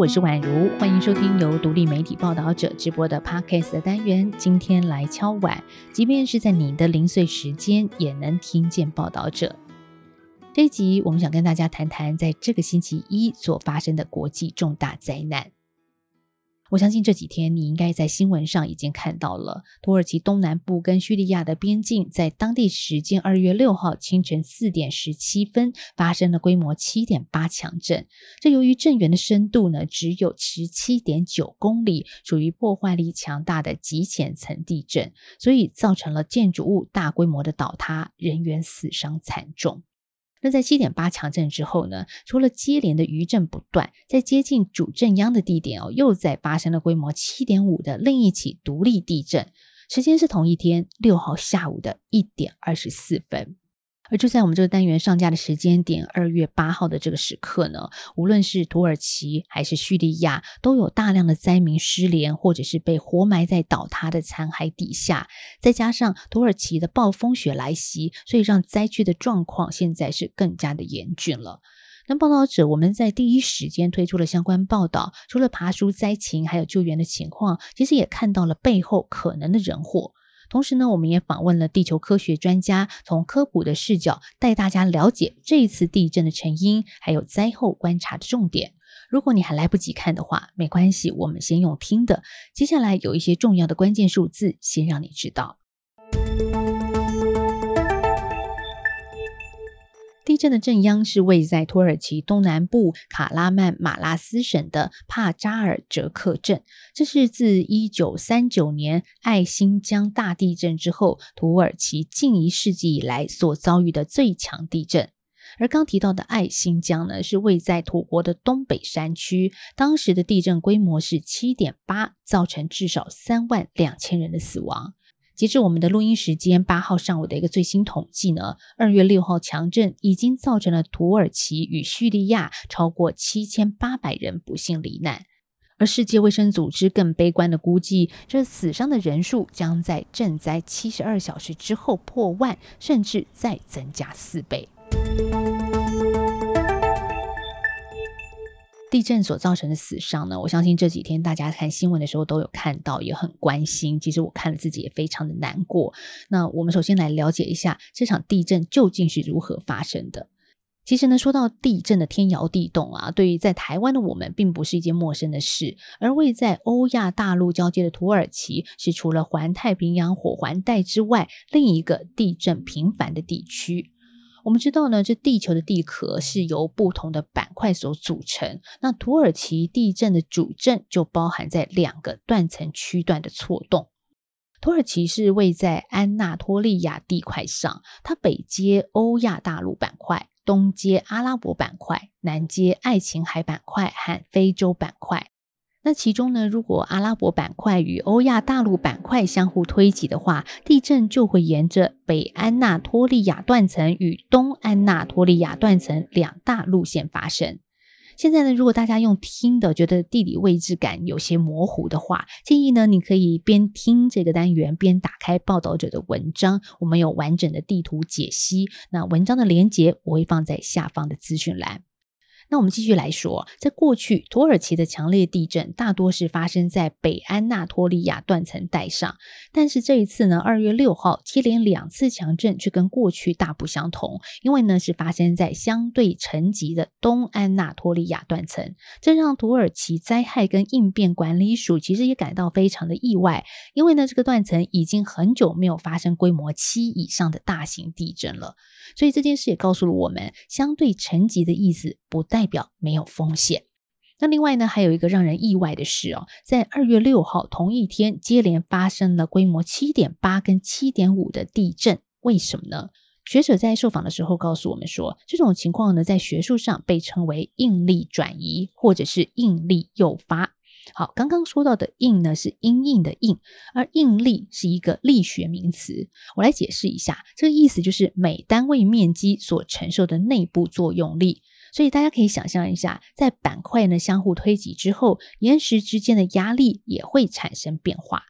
我是宛如，欢迎收听由独立媒体报道者直播的 Podcast 的单元。今天来敲碗，即便是在你的零碎时间，也能听见报道者。这一集，我们想跟大家谈谈，在这个星期一所发生的国际重大灾难。我相信这几天你应该在新闻上已经看到了，土耳其东南部跟叙利亚的边境，在当地时间二月六号清晨四点十七分发生了规模七点八强震。这由于震源的深度呢只有十七点九公里，属于破坏力强大的极浅层地震，所以造成了建筑物大规模的倒塌，人员死伤惨重。那在七点八强震之后呢？除了接连的余震不断，在接近主震央的地点哦，又在发生了规模七点五的另一起独立地震，时间是同一天六号下午的一点二十四分。而就在我们这个单元上架的时间点，二月八号的这个时刻呢，无论是土耳其还是叙利亚，都有大量的灾民失联，或者是被活埋在倒塌的残骸底下。再加上土耳其的暴风雪来袭，所以让灾区的状况现在是更加的严峻了。那报道者我们在第一时间推出了相关报道，除了爬书灾情还有救援的情况，其实也看到了背后可能的人祸。同时呢，我们也访问了地球科学专家，从科普的视角带大家了解这一次地震的成因，还有灾后观察的重点。如果你还来不及看的话，没关系，我们先用听的。接下来有一些重要的关键数字，先让你知道。震的震央是位在土耳其东南部卡拉曼马拉斯省的帕扎尔哲克镇。这是自一九三九年爱新疆大地震之后，土耳其近一世纪以来所遭遇的最强地震。而刚提到的爱新疆呢，是位在土国的东北山区，当时的地震规模是七点八，造成至少三万两千人的死亡。截至我们的录音时间八号上午的一个最新统计呢，二月六号强震已经造成了土耳其与叙利亚超过七千八百人不幸罹难，而世界卫生组织更悲观的估计，这死伤的人数将在震灾七十二小时之后破万，甚至再增加四倍。地震所造成的死伤呢？我相信这几天大家看新闻的时候都有看到，也很关心。其实我看了自己也非常的难过。那我们首先来了解一下这场地震究竟是如何发生的。其实呢，说到地震的天摇地动啊，对于在台湾的我们并不是一件陌生的事。而位在欧亚大陆交界的土耳其，是除了环太平洋火环带之外，另一个地震频繁的地区。我们知道呢，这地球的地壳是由不同的板块所组成。那土耳其地震的主震就包含在两个断层区段的错动。土耳其是位在安纳托利亚地块上，它北接欧亚大陆板块，东接阿拉伯板块，南接爱琴海板块和非洲板块。那其中呢，如果阿拉伯板块与欧亚大陆板块相互推挤的话，地震就会沿着北安纳托利亚断层与东安纳托利亚断层两大路线发生。现在呢，如果大家用听的觉得地理位置感有些模糊的话，建议呢，你可以边听这个单元边打开报道者的文章，我们有完整的地图解析。那文章的连接我会放在下方的资讯栏。那我们继续来说，在过去，土耳其的强烈地震大多是发生在北安纳托利亚断层带上，但是这一次呢，二月六号接连两次强震却跟过去大不相同，因为呢是发生在相对沉积的东安纳托利亚断层，这让土耳其灾害跟应变管理署其实也感到非常的意外，因为呢这个断层已经很久没有发生规模七以上的大型地震了。所以这件事也告诉了我们，相对沉积的意思不但代表没有风险。那另外呢，还有一个让人意外的事哦，在二月六号同一天，接连发生了规模七点八跟七点五的地震。为什么呢？学者在受访的时候告诉我们说，这种情况呢，在学术上被称为应力转移，或者是应力诱发。好，刚刚说到的“应”呢是阴应的“应”，而应力是一个力学名词。我来解释一下，这个意思就是每单位面积所承受的内部作用力。所以大家可以想象一下，在板块呢相互推挤之后，岩石之间的压力也会产生变化。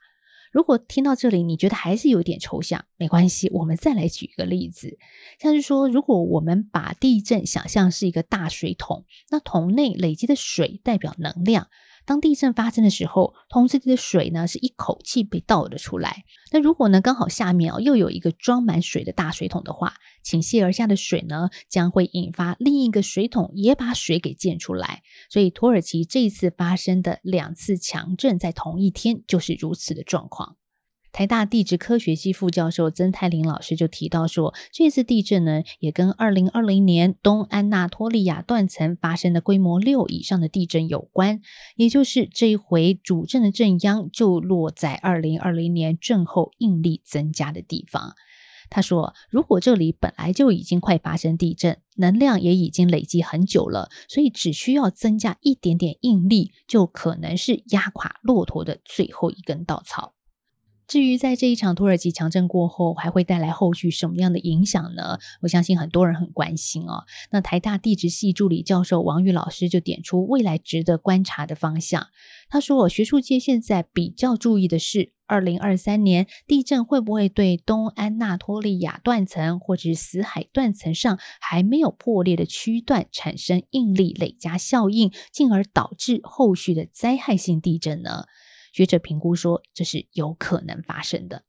如果听到这里你觉得还是有点抽象，没关系，我们再来举一个例子，像是说，如果我们把地震想象是一个大水桶，那桶内累积的水代表能量。当地震发生的时候，桶子里的水呢是一口气被倒了出来。那如果呢刚好下面哦又有一个装满水的大水桶的话，倾泻而下的水呢将会引发另一个水桶也把水给溅出来。所以土耳其这一次发生的两次强震在同一天就是如此的状况。台大地质科学系副教授曾泰林老师就提到说，这次地震呢，也跟二零二零年东安纳托利亚断层发生的规模六以上的地震有关，也就是这一回主震的震央就落在二零二零年震后应力增加的地方。他说，如果这里本来就已经快发生地震，能量也已经累积很久了，所以只需要增加一点点应力，就可能是压垮骆驼的最后一根稻草。至于在这一场土耳其强震过后，还会带来后续什么样的影响呢？我相信很多人很关心哦。那台大地质系助理教授王玉老师就点出未来值得观察的方向。他说：“学术界现在比较注意的是，二零二三年地震会不会对东安纳托利亚断层或者是死海断层上还没有破裂的区段产生应力累加效应，进而导致后续的灾害性地震呢？”学者评估说，这是有可能发生的。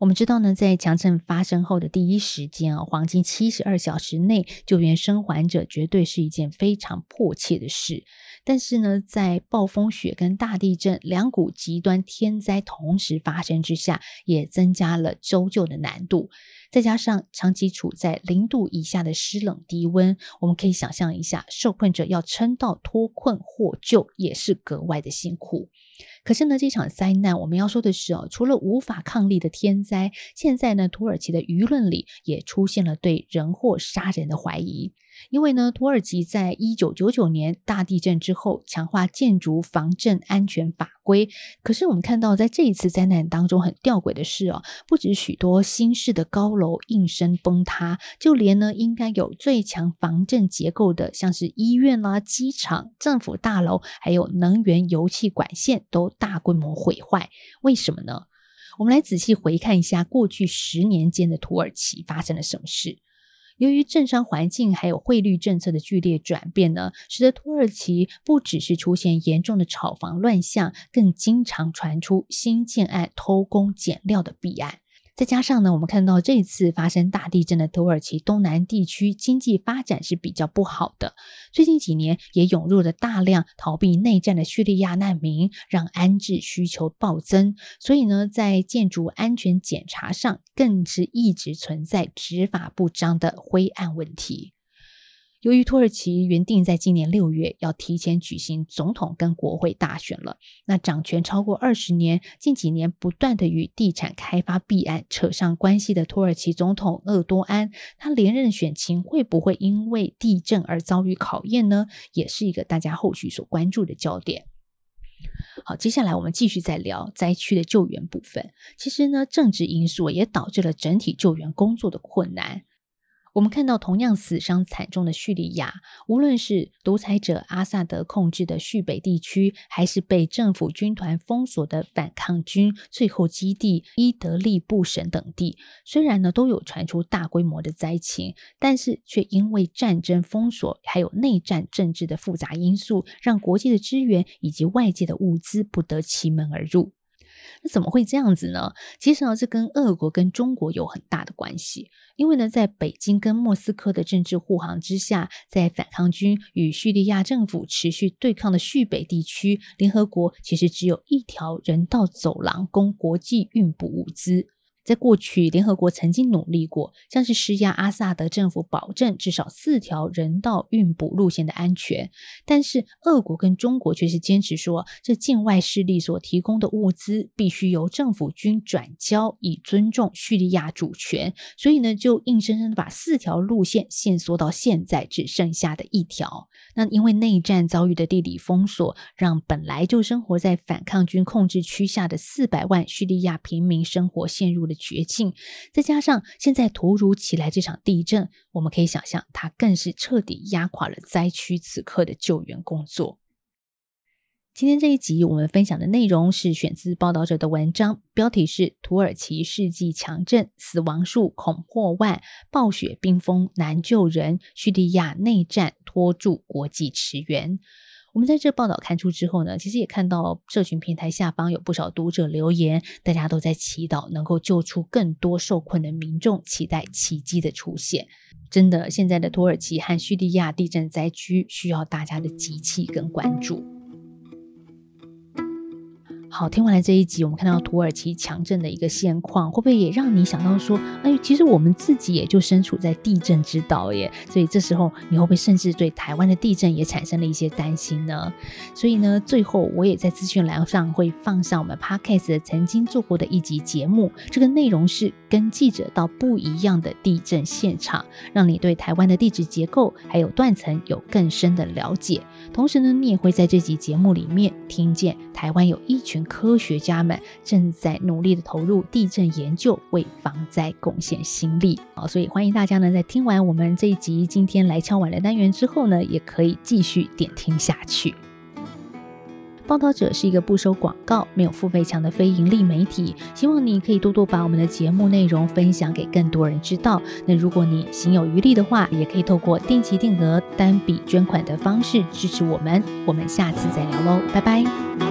我们知道呢，在强震发生后的第一时间啊，黄金七十二小时内救援生还者，绝对是一件非常迫切的事。但是呢，在暴风雪跟大地震两股极端天灾同时发生之下，也增加了搜救的难度。再加上长期处在零度以下的湿冷低温，我们可以想象一下，受困者要撑到脱困获救，也是格外的辛苦。可是呢，这场灾难我们要说的是哦，除了无法抗力的天灾，现在呢，土耳其的舆论里也出现了对人祸杀人的怀疑。因为呢，土耳其在一九九九年大地震之后强化建筑防震安全法规，可是我们看到在这一次灾难当中很吊诡的是哦，不止许多新式的高楼应声崩塌，就连呢应该有最强防震结构的，像是医院啦、机场、政府大楼，还有能源油气管线都大规模毁坏。为什么呢？我们来仔细回看一下过去十年间的土耳其发生了什么事。由于政商环境还有汇率政策的剧烈转变呢，使得土耳其不只是出现严重的炒房乱象，更经常传出新建案偷工减料的弊案。再加上呢，我们看到这次发生大地震的土耳其东南地区经济发展是比较不好的。最近几年也涌入了大量逃避内战的叙利亚难民，让安置需求暴增。所以呢，在建筑安全检查上，更是一直存在执法不彰的灰暗问题。由于土耳其原定在今年六月要提前举行总统跟国会大选了，那掌权超过二十年，近几年不断的与地产开发弊案扯上关系的土耳其总统厄多安，他连任选情会不会因为地震而遭遇考验呢？也是一个大家后续所关注的焦点。好，接下来我们继续再聊灾区的救援部分。其实呢，政治因素也导致了整体救援工作的困难。我们看到，同样死伤惨重的叙利亚，无论是独裁者阿萨德控制的叙北地区，还是被政府军团封锁的反抗军最后基地伊德利布省等地，虽然呢都有传出大规模的灾情，但是却因为战争封锁，还有内战政治的复杂因素，让国际的支援以及外界的物资不得其门而入。那怎么会这样子呢？其实呢，这跟俄国跟中国有很大的关系。因为呢，在北京跟莫斯科的政治护航之下，在反抗军与叙利亚政府持续对抗的叙北地区，联合国其实只有一条人道走廊供国际运补物资。在过去，联合国曾经努力过，像是施压阿萨德政府，保证至少四条人道运补路线的安全。但是，俄国跟中国却是坚持说，这境外势力所提供的物资必须由政府军转交，以尊重叙利亚主权。所以呢，就硬生生的把四条路线限缩到现在只剩下的一条。那因为内战遭遇的地理封锁，让本来就生活在反抗军控制区下的四百万叙利亚平民生活陷入了绝境。再加上现在突如其来这场地震，我们可以想象，它更是彻底压垮了灾区此刻的救援工作。今天这一集我们分享的内容是选自报道者的文章，标题是“土耳其世纪强震，死亡数恐破万，暴雪冰封难救人，叙利亚内战拖住国际驰援”。我们在这报道刊出之后呢，其实也看到社群平台下方有不少读者留言，大家都在祈祷能够救出更多受困的民众，期待奇迹的出现。真的，现在的土耳其和叙利亚地震灾区需要大家的集气跟关注。好，听完了这一集，我们看到土耳其强震的一个现况，会不会也让你想到说，哎，其实我们自己也就身处在地震之岛耶？所以这时候你会不会甚至对台湾的地震也产生了一些担心呢？所以呢，最后我也在资讯栏上会放上我们 Podcast 曾经做过的一集节目，这个内容是跟记者到不一样的地震现场，让你对台湾的地质结构还有断层有更深的了解。同时呢，你也会在这集节目里面听见台湾有一群科学家们正在努力的投入地震研究，为防灾贡献心力。好，所以欢迎大家呢，在听完我们这一集今天来敲碗的单元之后呢，也可以继续点听下去。报道者是一个不收广告、没有付费墙的非盈利媒体，希望你可以多多把我们的节目内容分享给更多人知道。那如果你心有余力的话，也可以透过定期定额单笔捐款的方式支持我们。我们下次再聊喽，拜拜。